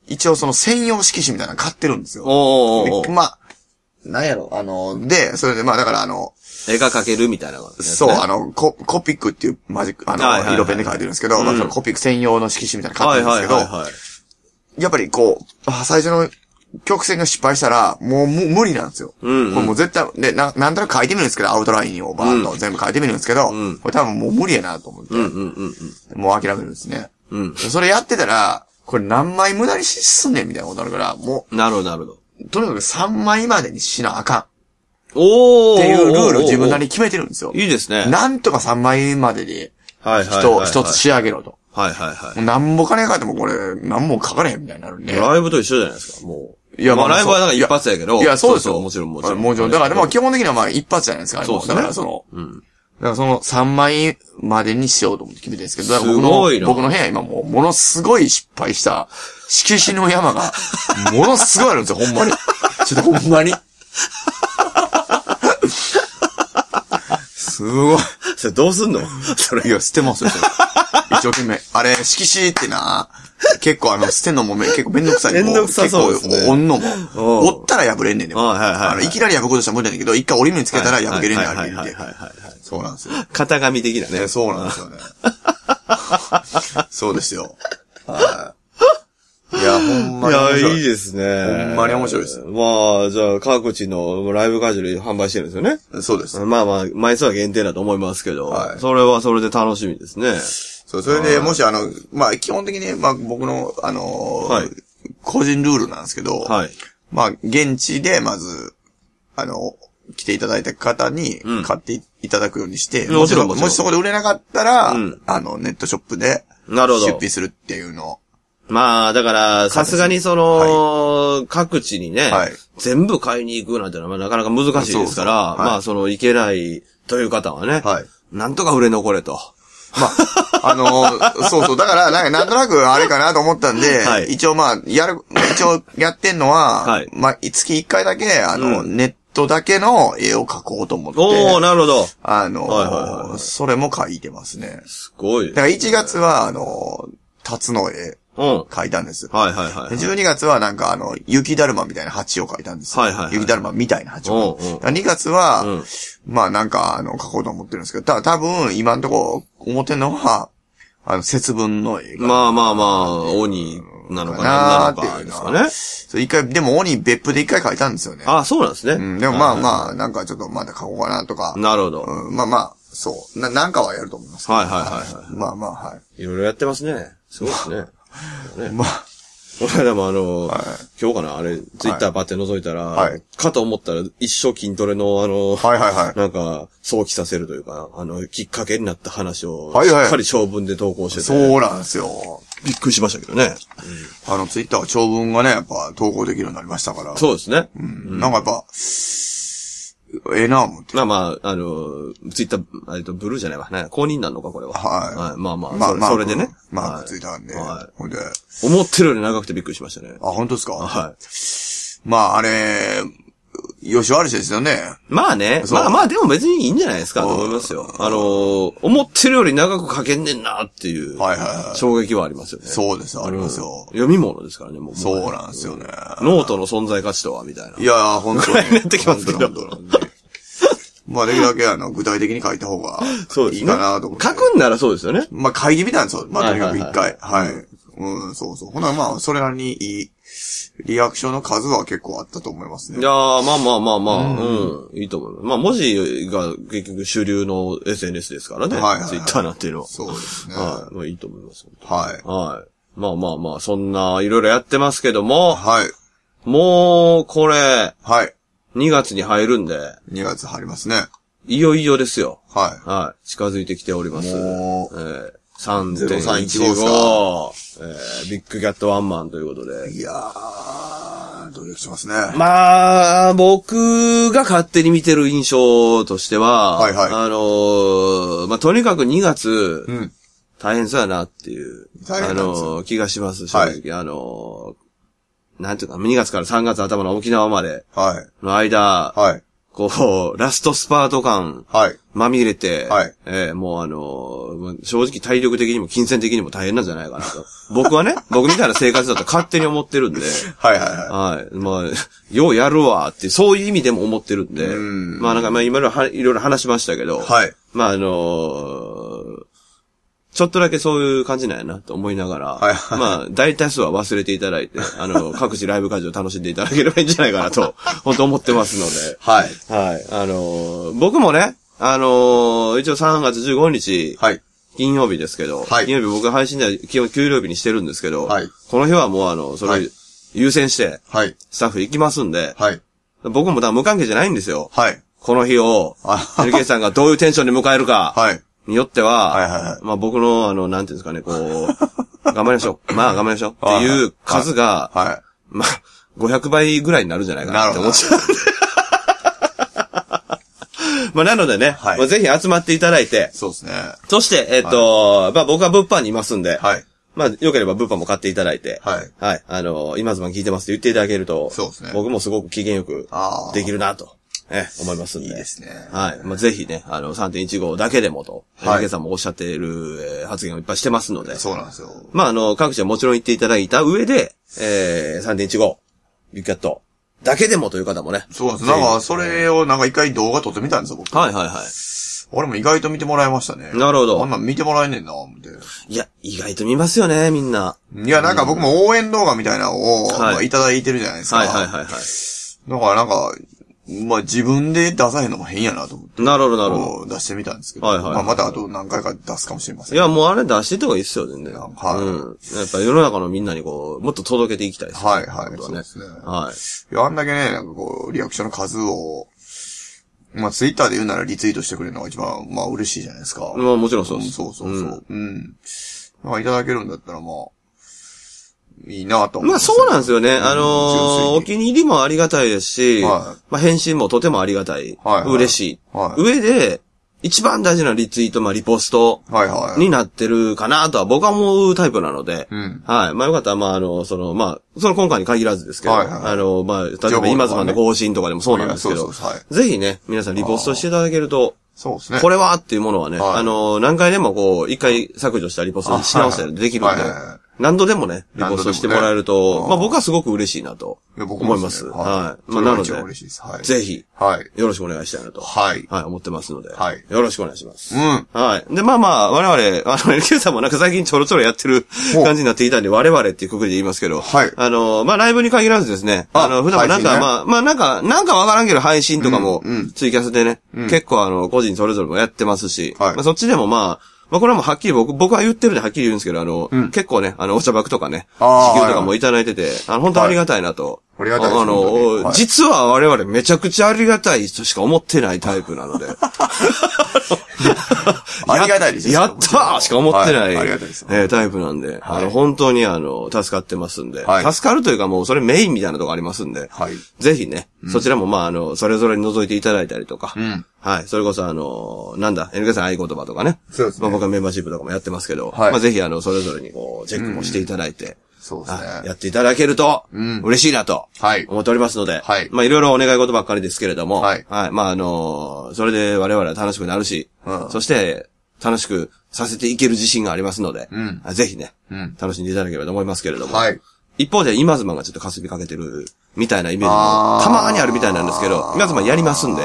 一応その専用色紙みたいなの買ってるんですよ。おーおーおーでまあ、なんやろ、あの、で、それでまあだからあの、絵が描けるみたいなね、そう、あの、コ、コピックっていうマジック、あの、はいはいはい色ペンで書いてるんですけど、まあそのコピック専用の色紙みたいなのはいてるんですけど、はいはい。やっぱりこう、あ最初の曲線が失敗したら、もうむ無理なんですよ。うんうんこれもう絶対、で、な、なんとなく書いてみるんですけど、アウトラインをバーンと全部書いてみるんですけど、んこれ多分もう無理やなと思って、うんうんうんもう諦めるんですね。うん。うん。それやってたら、これ何枚無駄にしすんねんみたいなことあるから、もなるほどなるほど。う、とにかく3枚までにしなあかおっていうルールを自分なりに決めてるんですよ。いいですね。なんとか3枚までで、はいはいはい人、はい。一つ仕上げろと。はいはいはい。なんぼ金かかってもこれ、なんも書かれへんみたいになるんで。ライブと一緒じゃないですか、もいやまあライブはだからいや一発やけど。いや、そうですよ。もちろんもちろん。もちろん。だから、まあ基本的にはまあ一発じゃないですか。そうですねだからその、うん。だからその3枚までにしようと思って決めてるんですけど、だから僕の、僕の部屋今もうものすごい失敗した色紙の山が、ものすごいあるんですよ、ほんまに。ちょっとほんまに。すごい。それどうすんの？それ。いや、捨てますよ、それ一生懸命。あれ、色紙ってな、結構あの、捨てんのもめ結構めんどくさい。めんどくさそうですね結構、折んのも。折ったら破れんねんでも。はいはいはいあの、いきなり破くことしたら無理だけど、一回折り目につけたら破けれんねん、あれはいはいはい。はいはい。そうなんですよ。型紙的なね。ね、そうなんですよね。そうですよ。はい。いや、ほんまいや、に面白い。いいですね。ほんまに面白いですまあ、じゃあ、各地のライブ会場で販売してるんですよね。そうです。まあまあ、枚数は限定だと思いますけど、はいそれはそれで楽しみですね。そう、それで、もしあの、まあ、基本的に、まあ、僕の、あのーはい個人ルールなんですけど、はい。まあ、現地で、まず、あの、来ていただいた方にうん、買っていただくようにして、もちろんもちろんもしそこで売れなかったら、うんあの、ネットショップで、なるほど出品するっていうのを。まあ、だから、さすがにその、各地にね、はい。全部買いに行くなんてのはなかなか難しいですから、そうそうはい。まあ、その、行けないという方はね、はい。なんとか売れ残れと。まあ、あのーそうそう。だから、なんか、なんとなくあれかなと思ったんで、はい。一応まあ、やる、一応やってんのは、はい。まあ、月1回だけ、あの、うん。ネットだけの絵を描こうと思って、おー、なるほど。あのーはいはいはいはい。それも描いてますね。すごい。だ。から1月は、あのー、辰の絵うん。描いたんです。はいはいはい。で12月はなんかあの、雪だるまみたいな鉢を描いたんです。はいはいはい雪だるまみたいな鉢を。うんうんだから2月は、うんまあなんかあの、描こうと思ってるんですけど、た多分今のところ思ってるのは、あの、節分の絵が。まあまあまあ、鬼なのかな、なのかですかね。そう一回、でも鬼別府で一回描いたんですよね。あ、そうなんですね。うん、でもまああ。まあ、なんかちょっとまだ描こうかなとか。なるほど。うん、まあまあ、そう。な、なんかはやると思います。はいはいはいはいまあまあ、はいろいろやってますね。すごいですね。い。まあ、この間もあの、はい今日かなあれ、ツイッターバって覗いたら、はいかと思ったら一生筋トレのあの、はいはいはい。なんか、想起させるというか、あの、きっかけになった話を、はいはいしっかり長文で投稿してて、そうなんですよ。びっくりしましたけどね。あの、ツイッターは長文がね、やっぱ投稿できるようになりましたから。そうですね。うん。なんかやっぱ、ええな思って。まあまあ、あの、ツイッター、えっと、ブルーじゃないわ。ね、公認なのか、これは。はいまあまあ、まあまあ、それでね。まあ、はいついたんで。はほんで、あ、い。思ってるより長くてびっくりしましたね。本当ですかはい。まあ、あれ、吉原市ですよね。まあね。まあまあ、でも別にいいんじゃないですか、と思いますよ。あのー、思ってるより長く書けんねんなっていう、はいはいはい衝撃はありますよね。そうです、ありますよ。読み物ですからね、もう。そうなんですよね。ノートの存在価値とは、みたいな。いやー、本当に。なってきますけどまあ、できるだけ、あの、具体的に書いた方が。いいかなと思って。書くんならそうですよね。まあ、会議みたいなんですよ。まあ、とにかく一はい回。はい。うん、そうそう。ほな、まあ、それなりにいい、リアクションの数は結構あったと思いますね。いやー、まあまあまあまあ、うん、いいと思います。まあ、文字が結局主流の SNS ですからね。はいはいはいツイッターなんていうのは。そうですね。はい。まあいいと思います。はい。はい。まあまあまあ、そんな、いろいろやってますけども、はい。もう、これ、はい。2月に入るんで、2月入りますね。いよいよですよ。ははい。近づいてきております。えもうー、3.15、0315えー、ビッグキャットワンマンということでい。。いやー、努力しますね。まあ、僕が勝手に見てる印象としては、はいはいあのーまあ、とにかく2月、うん。大変そうやなっていう、あ大変なんですよのー気がします、正直。あのーなんていうか、2月から3月頭の沖縄まではい。の間、はい。こう、ラストスパート感、はい。まみれて、はいえーもうあのーまあ正直体力的にも金銭的にも大変なんじゃないかなと。僕はね、僕みたいな生活だと勝手に思ってるんで、はいはいははい。まあ、ようやるわって、そういう意味でも思ってるんで、うんまあなんかまあ今のはいろいろ話しましたけど、い。はい。まああのーちょっとだけそういう感じなんやなと思いながら、はいはいまあ大多数は忘れていただいて、あの、各地ライブ会場楽しんでいただければいいんじゃないかなと、本当思ってますので、はい。はい。あのー僕もね、あのー一応3月15日、はい。金曜日ですけど、はい金曜日僕が配信では基本給料日にしてるんですけど、はいこの日はもうあの、それ優先して、はい。スタッフ行きますんで、はい。僕もだ無関係じゃないんですよ。はい。この日を、あ LK さんがどういうテンションで迎えるか、はい。によっては、はいはいはいまあ僕の、あの、なんていうんですかね、こう、頑張りましょう。まあ頑張りましょう。っていう数が、はまあ、500倍ぐらいになるんじゃないかなって思っちゃう。まあ、なのでね、はいまあぜひ集まっていただいて、そうですね。そして、えっ、と、まあ僕は物販にいますんで、はい。まあ、よければ物販も買っていただいて、はい。はい。あの、今ズマン聞いてますって言っていただけると、そうですね僕もすごく機嫌よくあーできるなと、え、思いますんで。いいですねはい。まあ、ぜひね、あの、3.15だけでもと、はいはい。さんもおっしゃっている、えー発言をいっぱいしてますので、そうなんですよ。まあ、あの、各地はもちろん言っていただいた上で、えー、3.15、ビッグキャット、だけでもという方もね。そうなんです。なんか、それをなんか一回動画撮ってみたんですよ、僕。はいはいはい。俺も意外と見てもらいましたね。なるほどあんなん見てもらえねえんな、思って。いや、意外と見ますよね、みんな。いや、なんか僕も応援動画みたいなのを、はいまあ、いただいてるじゃないですか。はいはいはいはい。だからなんか、まあ自分で出さへんのも変やなと思って。なるほどなるほど。出してみたんですけど。はいはいはいまあまたあと何回か出すかもしれません。いや、もうあれ出してた方がいいっすよ、全然。はいうん。やっぱ世の中のみんなにこう、もっと届けていきたいですね。はいはいそうですねはい。いや、あんだけね、なんかこう、リアクションの数を、まあツイッターで言うならリツイートしてくれるのが一番、まあ嬉しいじゃないですか。まあもちろんそうです。んそうそうそう。うん。まあいただけるんだったらまあ、いいなと思まあそうなんですよね。あのー、お気に入りもありがたいですし、はい。まあ返信もとてもありがたい。はいはい嬉しい。はい。上で、一番大事なリツイート、まあリポスト。になってるかなとは僕は思うタイプなので、うん。はい。まあよかったら、まああの、その、まあ、その今回に限らずですけど、はいはいあの、まあ、例えば今ズマンの更新とかでもそうなんですけど、ぜひね、皆さんリポストしていただけると、そうですね。これはっていうものはね、はい。あの、何回でもこう、一回削除したリポストにし直したりできるんで。はいはいはいはい、何度でもね、リポストしてもらえると、ねまあ僕はすごく嬉しいなと思いま。もですす。ねはい。まあなので。ぜひ、はい。よろしくお願いしたいなと、はい。はい、思ってますので、はい。よろしくお願いします。うん。はい。で、まあまあ、我々、あの、LQ さんもなんか最近ちょろちょろやってる感じになっていたんで、我々っていうくくりで言いますけど、はい。あの、まあライブに限らずですね、ああの、普段もなんか、ね。まあ、まあなんか、なんかわからんけど配信とかもうんうん、ツイキャスでね、結構あの、個人それぞれもやってますし、はい。まあそっちでもまあ、まあこれはもうはっきり僕、僕は言ってるんではっきり言うんですけど、あの、結構ね、あの、お茶箱とかね、あー支給とかもいただいてて、あの、本当ありがたいなと。ありがたいですあの、実は我々めちゃくちゃありがたいとしか思ってないタイプなので。ありがたいですよやったーしか思ってない、はい。えータイプなんで、あの、本当にあの、助かってますんで、はい。助かるというかもうそれメインみたいなとこありますんで、はい。ぜひね、そちらもまああの、それぞれに覗いていただいたりとか、ん。はい、それこそあの、なんだ、NK さん合言葉とかね、そうですね。まあ僕はメンバーシップとかもやってますけど、はい。まあぜひあの、それぞれにこう、チェックもしていただいて、そうですね。はいやっていただけると、ん。嬉しいなと、はい。思っておりますので、はい。まあいろいろお願い事ばっかりですけれども、はい。まああの、それで我々は楽しくなるし、うん。そして、楽しくさせていける自信がありますので、ん。あぜひね、ん。楽しんでいただければと思いますけれども、はい。一方で今妻がちょっと霞びかけてるみたいなイメージもたまにあるみたいなんですけど、今妻やりますんで、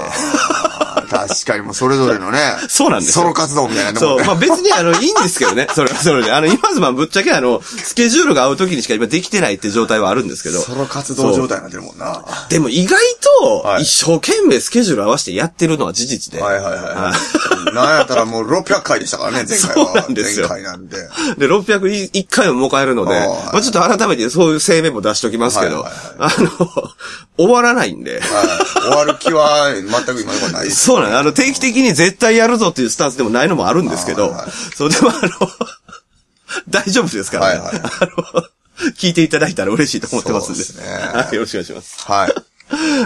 確かにもうそれぞれのね。そうなんですよソロ活動みたいなそう、ねまあ別にあの、いいんですけどね、それはそれで。あの、今妻ぶっちゃけあの、スケジュールが合う時にしか今できてないって状態はあるんですけど、ソロ活動状態になってるもんな。でも意外とは、い一生懸命スケジュール合わせてやってるのは事実で。はいはいはい。なんやったらもう600回でしたからね、前回は。そうなんですよ前回なんで。で、601回を迎えるので、はいまあちょっと改めてそういう声明も出しときますけど、はいあの、終わらないんで。はい終わる気は全く今のところないです。そうなの。あの、定期的に絶対やるぞっていうスタンスでもないのもあるんですけど、はいはいそう、でもあの、大丈夫ですからね。はいはいあの、聞いていただいたら嬉しいと思ってますんで。そうですねはい、よろしくお願いします。はい。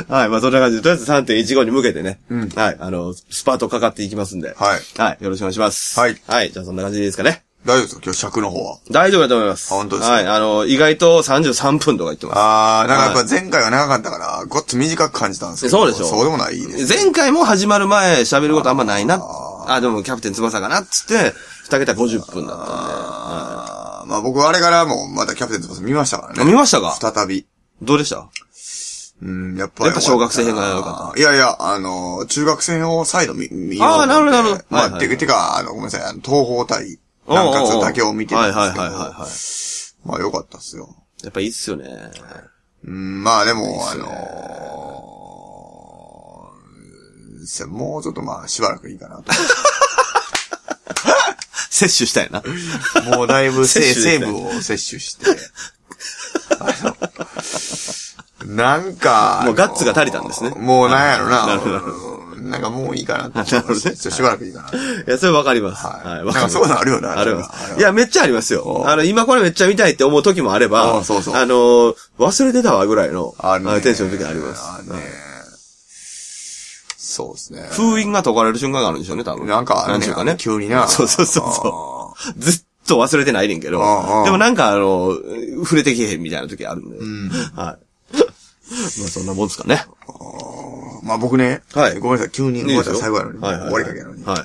はい、まあそんな感じで、とりあえず3.15に向けてね、はい、あの、スパートかかっていきますんで、はいはい、よろしくお願いします。はいはい、じゃあそんな感じでいいですかね。大丈夫ですか？今日尺の方は。大丈夫だと思います。あ本当ですか？はい、あの、意外と33分とか言ってます。あー、なんかやっぱ前回は長かったから、ごっつ短く感じたんですけど。そうでしょそうでもないです。前回も始まる前喋ることあんまないな。あでもキャプテン翼かなっつって、二桁50分だったんで。あーまあ僕あれからもまたキャプテン翼見ましたからあね。見ましたか？再び。どうでした？うん、やっぱり。やっぱ小学生編が良かった。いやいや、あの、中学生を再度見、見ようと思ってあーなるほどなるほどまあ、はいはいててか、あの、ごめんなさい、あの、東方対、南葛だけを見てたんですけど。はいはいはいはいはい。まあ良かったっすよ。やっぱいいっすよね。うん、まあでも、あのーせもうちょっとまあ、しばらくいいかなと。摂取したいな。もうだいぶ成分を摂取して。なんか、もうガッツが足りたんですねもうなんやろな。なるほどうんなんかもういいかなって。なるほどねしばらくいいかな。いや、それわかります。はいはい。なんわかりますかそういうのあるよな。ありまあるす。いや、めっちゃありますよ。あの、今これめっちゃ見たいって思う時もあれば、あそうそうあの、忘れてたわぐらいの、あ。テンションの時あります。そうですね。封印が解かれる瞬間があるんでしょうね、多分。なんかなんちゅうかね。急になそうそうそうそう。ずっと忘れてないねんけどでもなんかあの、触れてきへんみたいな時あるんで。はい。まあそんなもんですかね。まあ僕ね、はいごめんなさい、急に、ごめん最後やのに、はいはいはい終わりかけやのに。はい。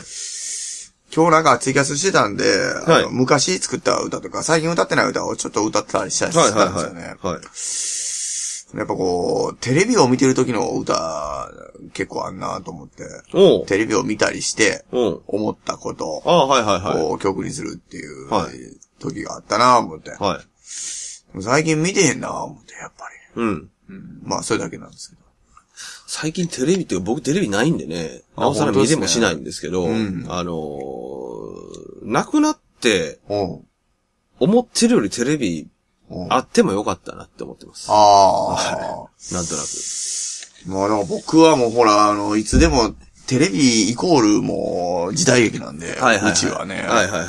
今日なんかツイキャスしてたんで、あのはい昔作った歌とか、最近歌ってない歌をちょっと歌ったりしたりしてはいはいたんですよね。はい。はい。やっぱこう、テレビを見てる時の歌、結構あんなと思って。テレビを見たりして。思ったことを、はいはいはい。曲にするっていう、はい時があったな思って。はい。最近見てへんな思って、やっぱうん。り。まあ、それだけなんですけど。最近テレビっていうか僕テレビないんでね、あなおさら見れもしないんですけど、うんあのー、亡くなって、思ってるよりテレビあってもよかったなって思ってます。あなんとなく。あ。まあ、だから僕はもうほら、あの、いつでも、テレビイコールもう時代劇なんで、はいはいはい。うちはね。はいはいはい。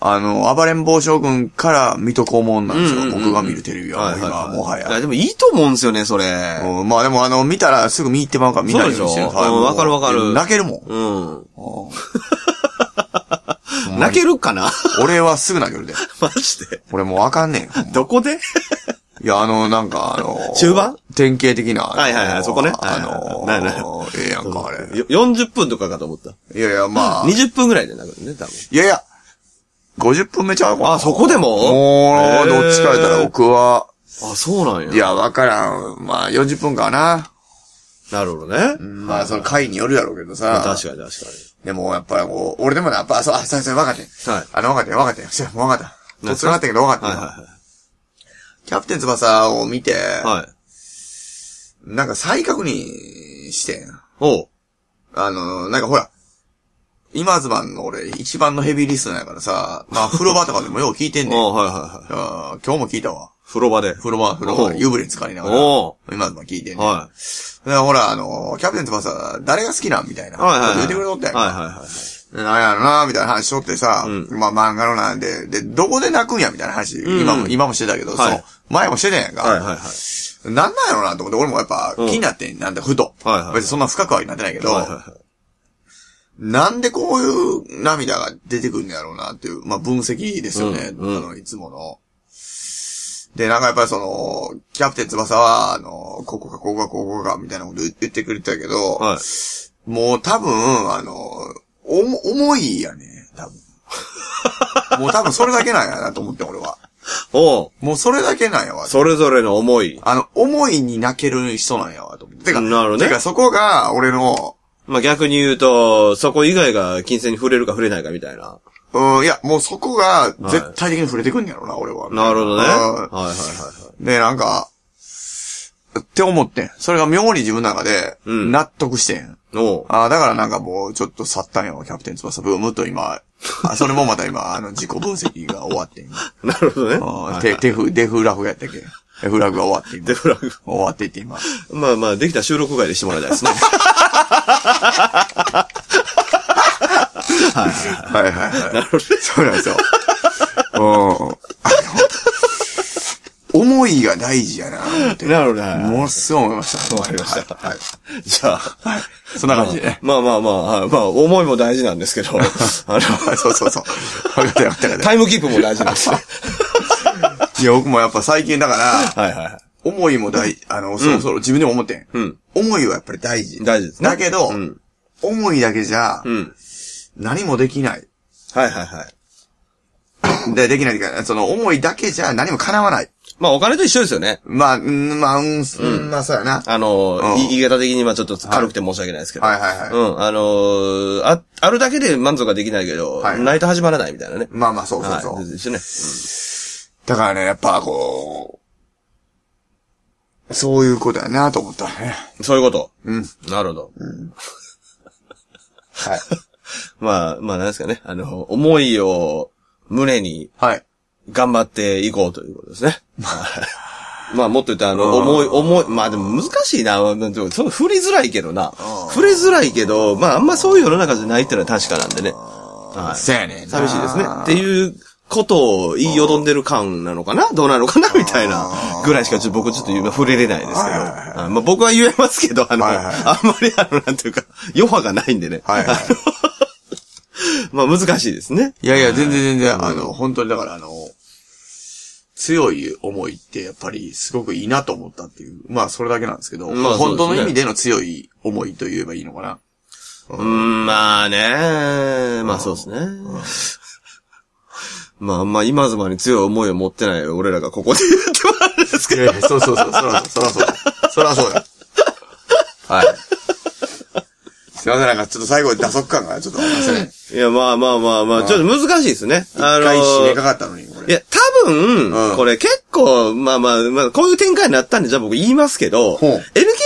あの、暴れん坊将軍から水戸黄門なんですよ。うんうんうん僕が見るテレビは、今、もはいや、や。でもいいと思うんですよね、それ。うんまあでもあの、見たらすぐ見入ってまうから見ないようにしてるそうでしょはいもううんわかるわかる泣けるもん。うん。うん泣けるかな？俺はすぐ泣けるで。マジで？俺もうわかんねえよ。どこで？いや、あの、なんか、あの、中盤？典型的な。はいはいはいそこねあのはいはいはいええやんか、あれ。よ ?40 分とかかと思った。いやいや、まあ。い20分ぐらいで泣くね、多分。やいや、50分目ちゃうかなあそこでも？もう、どっちか言ったら僕は、あ、そうなんや。いや、わからん。まあ、40分かな。なるほどね。まあ、その回によるやろうけどさ。確かに確かでも、やっぱりこう、俺でもね、やっぱ、そう、あ、そうそう、分かってん。はいあの、分かってん、分かってもう分かった。何突然なったけど分かってに。ん。はいはいキャプテン翼を見て、はい。はい。なんか再確認してん。おう。あの、なんかほら、今ズマンの俺一番のヘビーリスナーやからさ、まあ風呂場とかでもよう聞いてんねん。おうはいはいはい。今日も聞いたわ。風呂場で。風呂場、風呂場、おう湯船に浸かりながらお、今ズマン聞いてんねん。はだからほら、あの、キャプテン翼、誰が好きなんみたいな。い。はいはいはい。言ってくれとったやんか。はいはいはい。でなんやろな、みたいな話しとってさ、うんまあ漫画のなんで、で、どこで泣くんや、みたいな話、ん今も、今もしてたけど、はいそう、前もしてたやんか。はいはいはい。なんなんやろなと思って、俺もやっぱ気うんになってん、なんだ、ふと。はいはい別にそんな深くはなってないけど、はいはいはい。なんでこういう涙が出てくるんやろうなっていう、まあ分析ですよね、うんうんあの、いつもの。で、なんかやっぱりその、キャプテン翼は、あの、ここか、ここか、ここか、みたいなこと言ってくれてたけど、はい。もう多分、あの、おも、重いやね、多分。もう多分それだけなんやなと思って、俺は。おう。もうそれだけなんやわ。それぞれの思い。あの、思いに泣ける人なんやわ、と思って。てか、なるねてかそこが、俺の、まあ、逆に言うと、そこ以外が金銭に触れるか触れないかみたいな。うん、いや、もうそこが、絶対的に触れてくんやろな、俺は。なるほどね。うんはいはいはいはい。で、なんか、って思ってん。それが妙に自分の中で、うん納得してん。おう。ああ、だからなんかもう、ちょっと去ったんよ、キャプテン翼ブームと今、あそれもまた今、あの、自己分析が終わってん。なるほどね。あはいーテテフ、デフラグやったっけデフラグが終わって今デ。フラグ。終わってって今。まあまあ、できたら収録外でしてもらいたいですね。はいはいはい。なるほど。そうなんですよ。うん。あの、思いが大事やな。なるほどね。ものすごい思いました。わかりました。はい。じゃあ、はい。そんな感じでね。まあまあまあ、はいまあ、思いも大事なんですけど、あ の、そうそうそう。タイムキープも大事なんですよ。た。いや、僕もやっぱ最近だから、はいはいはい。思いも大、あの、そろそろ自分でも思ってん。うん。思いはやっぱり大事。大事ですね。だけど、うん。思いだけじゃ、うん。何もできない。はいはいはい。で、できないっていうか、その思いだけじゃ何も叶わない。まあ、お金と一緒ですよね。まあ、うん、まあ、うん、うんまあ、そうやな。あの、うんい言い方的にはちょっと軽くて申し訳ないですけど。はいはいはいうん。あのーあ、あるだけで満足ができないけど、はいないと始まらないみたいなね。まあまあ、そうそうそう。はい。ですね。だからね、やっぱこう、そういうことやなと思ったね。そういうこと？うん。なるほど。はい。まあ、まあ、なんですかね。あの、思いを胸にはい。頑張っていこうということですね。まあもっと言ったら、あの、重い、重い、まあでも難しいな。でも、その振りづらいけどな。振りづらいけど、まああんまそういう世の中じゃないっていうのは確かなんでね。はい。そうやねんな寂しいですね。っていうことを言いよどんでる感なのかな？どうなのかな？みたいなぐらいしかちょっと僕ちょっと今触れれないですけど。はいはいはいはいまあ僕は言えますけど、あの、はいはいあんまりあの、なんていうか、余波がないんでね。はいはい まあ難しいですね。いやいや、全然全然、あの、本当にだからあの、強い思いってやっぱりすごくいいなと思ったっていう。まあそれだけなんですけど、まあね本当の意味での強い思いと言えばいいのかな？うん、まあね。まあそうですね。まあま今妻に強い思いを持ってない俺らがここで言ってもらうんですけど。いやいや、そうそうそう、そら、そらそうだ。そらそうだ。はい。すいません、なんかちょっと最後に打足感がちょっとありませんね。いや、まあまあまあまあ、ちょっと難しいですね。一回締めかかったのに、これ。いや、多分、うんこれ結構、まあまあ、まあ、こういう展開になったんで、じゃあ僕言いますけど、NK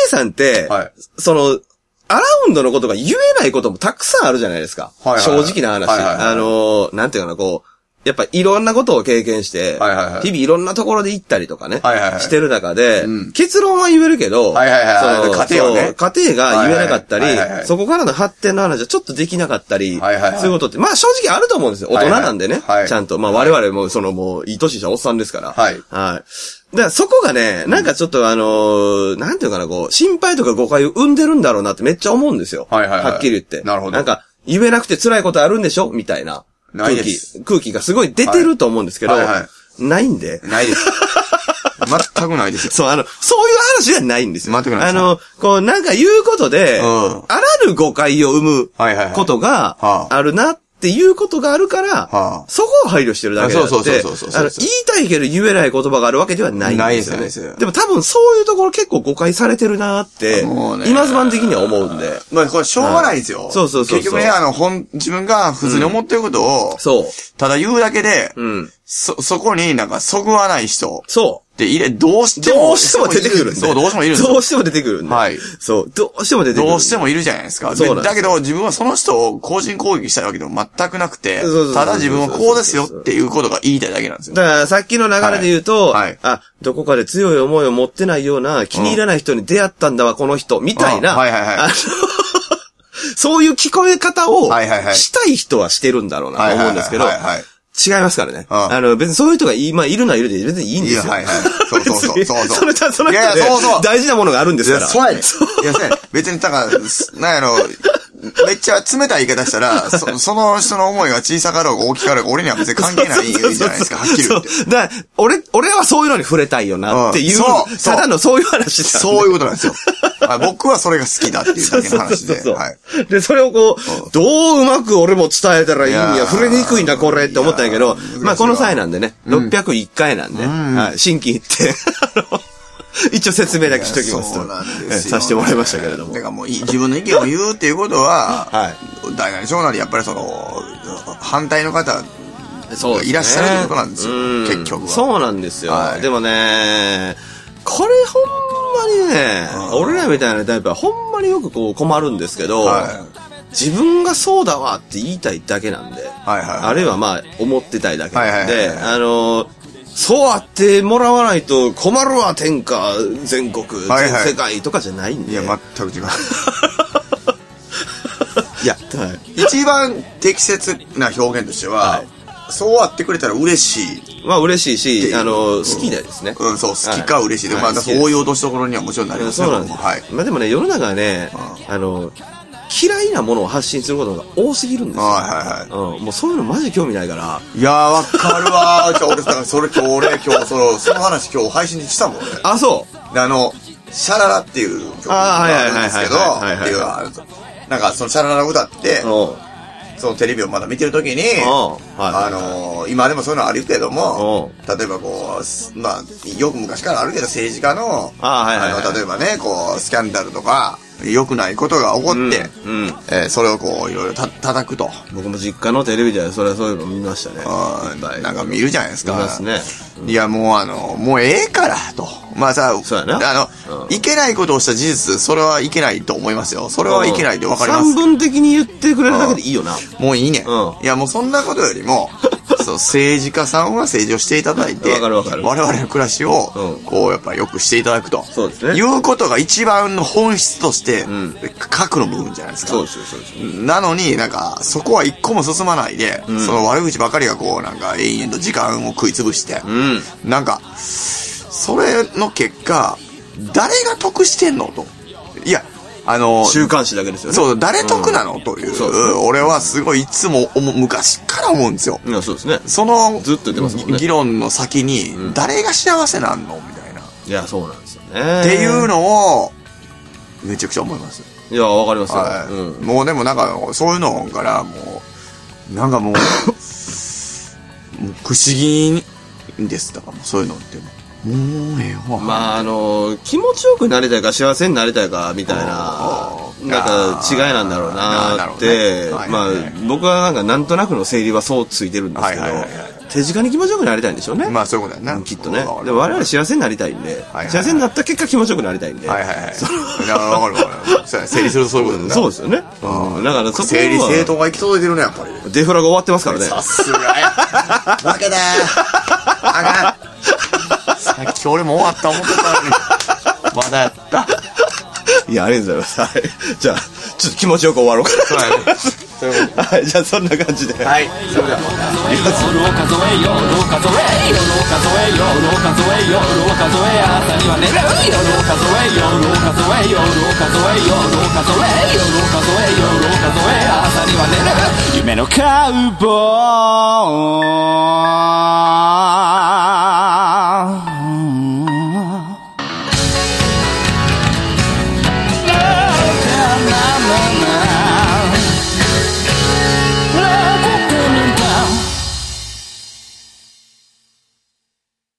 さんって、はいその、アラウンドのことが言えないこともたくさんあるじゃないですか。はいはい正直な話。はいはいはいあの、なんていうかな、こう、やっぱいろんなことを経験して、はいはいはい日々いろんなところで行ったりとかね、はいはいはいしてる中で、うん結論は言えるけど、はいはいはいその家庭はね家庭が言えなかったり、はいはいはいはいそこからの発展の話はちょっとできなかったり、はいはいはいそういうことって、まあ正直あると思うんですよ。大人なんでね。はいはいはいちゃんと。まあ我々もそのもう、いい年したおっさんですから。はいはい。だからそこがね、なんかちょっとあのーなんていうかな、こう、心配とか誤解を生んでるんだろうなってめっちゃ思うんですよ。はいはいはいっきり言って。なるほどなんか、言えなくて辛いことあるんでしょみたいな。ない空です気、空気がすごい出てると思うんですけど、はいはいはないんで。ないです。全くないですよ。そう、あの、そういう話ではないんですよ。全くないですあの、こう、なんか言うことで、うんあらぬ誤解を生むはいはいはいことがはああるなっていうことがあるから、はあそこを配慮してるだけであって、そうそう言いたいけど言えない言葉があるわけではないんですよ、ね。ないですよないでも多分そういうところ結構誤解されてるなって、今ズバン的には思うんで。まあ、これしょうがないですよ。そうそうそうそう結局ね、あの、本、自分が普通に思ってることを、そう。ただ言うだけで、うん。そ、そこになんか、そぐわない人そって入れ、どうしう。ても。どうしても出てくるんで。そう、どうしてもいるんでどうしても出てくるんで。はいそう。どうしても出てくる。どうしてもいるじゃないですか。そうだけど、自分はその人を個人攻撃したいわけでも全くなくてただ自分はこうですよっていうことが言いたいだけなんですよ。だから、さっきの流れで言うと、はいはいあ、どこかで強い思いを持ってないような、気に入らない人に出会ったんだわ、この人、みたいな、あはいはいはい そういう聞こえ方を、したい人はしてるんだろうなと思うんですけど、違いますからね。ああの、別にそういう人がいい、まあ、いるのはいるで、別にいいんですよ。いやはいはいそうそうそう そうそうそれとその人大事なものがあるんですいや、から。そうやねん。いや、そうやねん。別に、だから、すなんやろ、めっちゃ冷たい言い方したら、そその人の思いが小さかろうが大きかろうが、俺には別に関係ないじゃないですか、はっきり言って。そうだから俺、俺はそういうのに触れたいよなっていう、うん。そう。そうただのそういう話だ。そういうことなんですよ。はい僕はそれが好きだっていうだけの話で。で、それをこう、どううまく俺も伝えたらいいんや、いやー。触れにくいんだ、これって思ったんやけどいやー難しい、わまあこの際なんでね、601回なんで、はい、新規行って、あの 一応説明だけしときますと。そうなんですよ。えさせてもらいましたけれども。て。かもうい、自分の意見を言うっていうことは、はい。大なり小なり、やっぱりその、反対の方、そうね。いらっしゃるってことなんですよ。うん。結局は。そうなんですよ。はい。でもね、これほんまにね、俺らみたいなタイプはほんまによくこう困るんですけど、はい。自分がそうだわって言いたいだけなんで、はいはいあるいはまあ思ってたいだけなんはいはいで、はいはい。あの、そうあってもらわないと困るわ、天下、全国、はいはい全世界とかじゃないんで。いや、全く違う。いや、はい一番適切な表現としては、はいそうあってくれたら嬉しい。まあ嬉しいし、っていうあの、好きですね。うん、そう、好きか嬉しいで。まあ、はい好きですそういう落としどころにはもちろんなりますね。そうなんです。僕もはい。まあでもね、世の中はね、あの、嫌いなものを発信することが多すぎるんですよ。はいはいはうん、もうそういうのマジ興味ないから。い。いやー、わかるわ ー。俺、それ今日俺、今日、その、その話今日配信にしたもんね。あ、そう。であの、シャララっていう曲があるんですけど、っていうのがあるとなんかそのシャララを歌って、そのテレビをまだ見てるときに、あのー今でもそういうのあるけどもお、例えばこうす、まあ、よく昔からあるけど政治家の、あの、例えばね、こう、スキャンダルとか、良くないことが起こって、うんうんえーそれをこう、いろいろた叩くと。僕も実家のテレビでそれはそういうの見ましたね。あいっぱいーなんか見るじゃないですか。見ますね。いや、もうあの、もうええから、と。まあさ、そうやなあの、うんいけないことをした事実、それはいけないと思いますよ。それはいけないでわかります。三分的に言ってくれるだけでいいよな。もういいね。うんいや、もうそんなことよりも、そそう、政治家さんは政治をしていただいて、わかるわかる我々の暮らしをうん、こう、やっぱ良くしていただくと。そうですねいうことが一番の本質として、ん核の部分じゃないですか。そうですよ、そうですよ。なのになんか、そこは一個も進まないで、その悪口ばかりがこう、なんか永遠と時間を食いつぶして、うん。なんか、それの結果、誰が得してんのと。いや、あの、週刊誌だけですよね。そう、誰得なの、という、そうね俺はすごいいつも昔から思うんですよ。いや、そうですね。その、ずっと言ってますもんね議論の先に、誰が幸せなんの？みたいな。っいや、そうなんですよね。ていうのを、めちゃくちゃ思います。いや、わかりますよ。はい。うん。もうでもなんか、そういうのからもう、なんかもう、もう不思議です。だからもうそういうのってもう。もうええわ。まあ、あの、気持ちよくなりたいか幸せになりたいか、みたいななんか違いなんだろうななってはい、まあ僕はなんかなんとなくの整理はそうついてるんですけどはいはいはいはい、手近に気持ちよくなりたいんでしょうね。まあそういうこと。きっとねでも我々幸せになりたいんではいはい、幸せになった結果気持ちよくなりたいんで。はいはいはい。いやわかるわかる。整理するとそういうことだそうですよね。うんだからそこは整理整頓が行き届いてるね、やっぱり。デフラが終わってますからね。さすがや。負けだよ。あかん。さっき俺も終わった思ってたのに。まだやった。いや、ありがとうございます。はい。じゃあ、ちょっと気持ちよく終わろうかそうやね。そういうこな。はい。じゃあ、そんな感じで。と。はい。それではまた。夜を数えよ夜を数え夜を数え夜を数え夜を数え朝には寝る夜を数え夜を数え夜を数え夜を数え夜を数え夜を数え朝には寝る夢のカウボーイ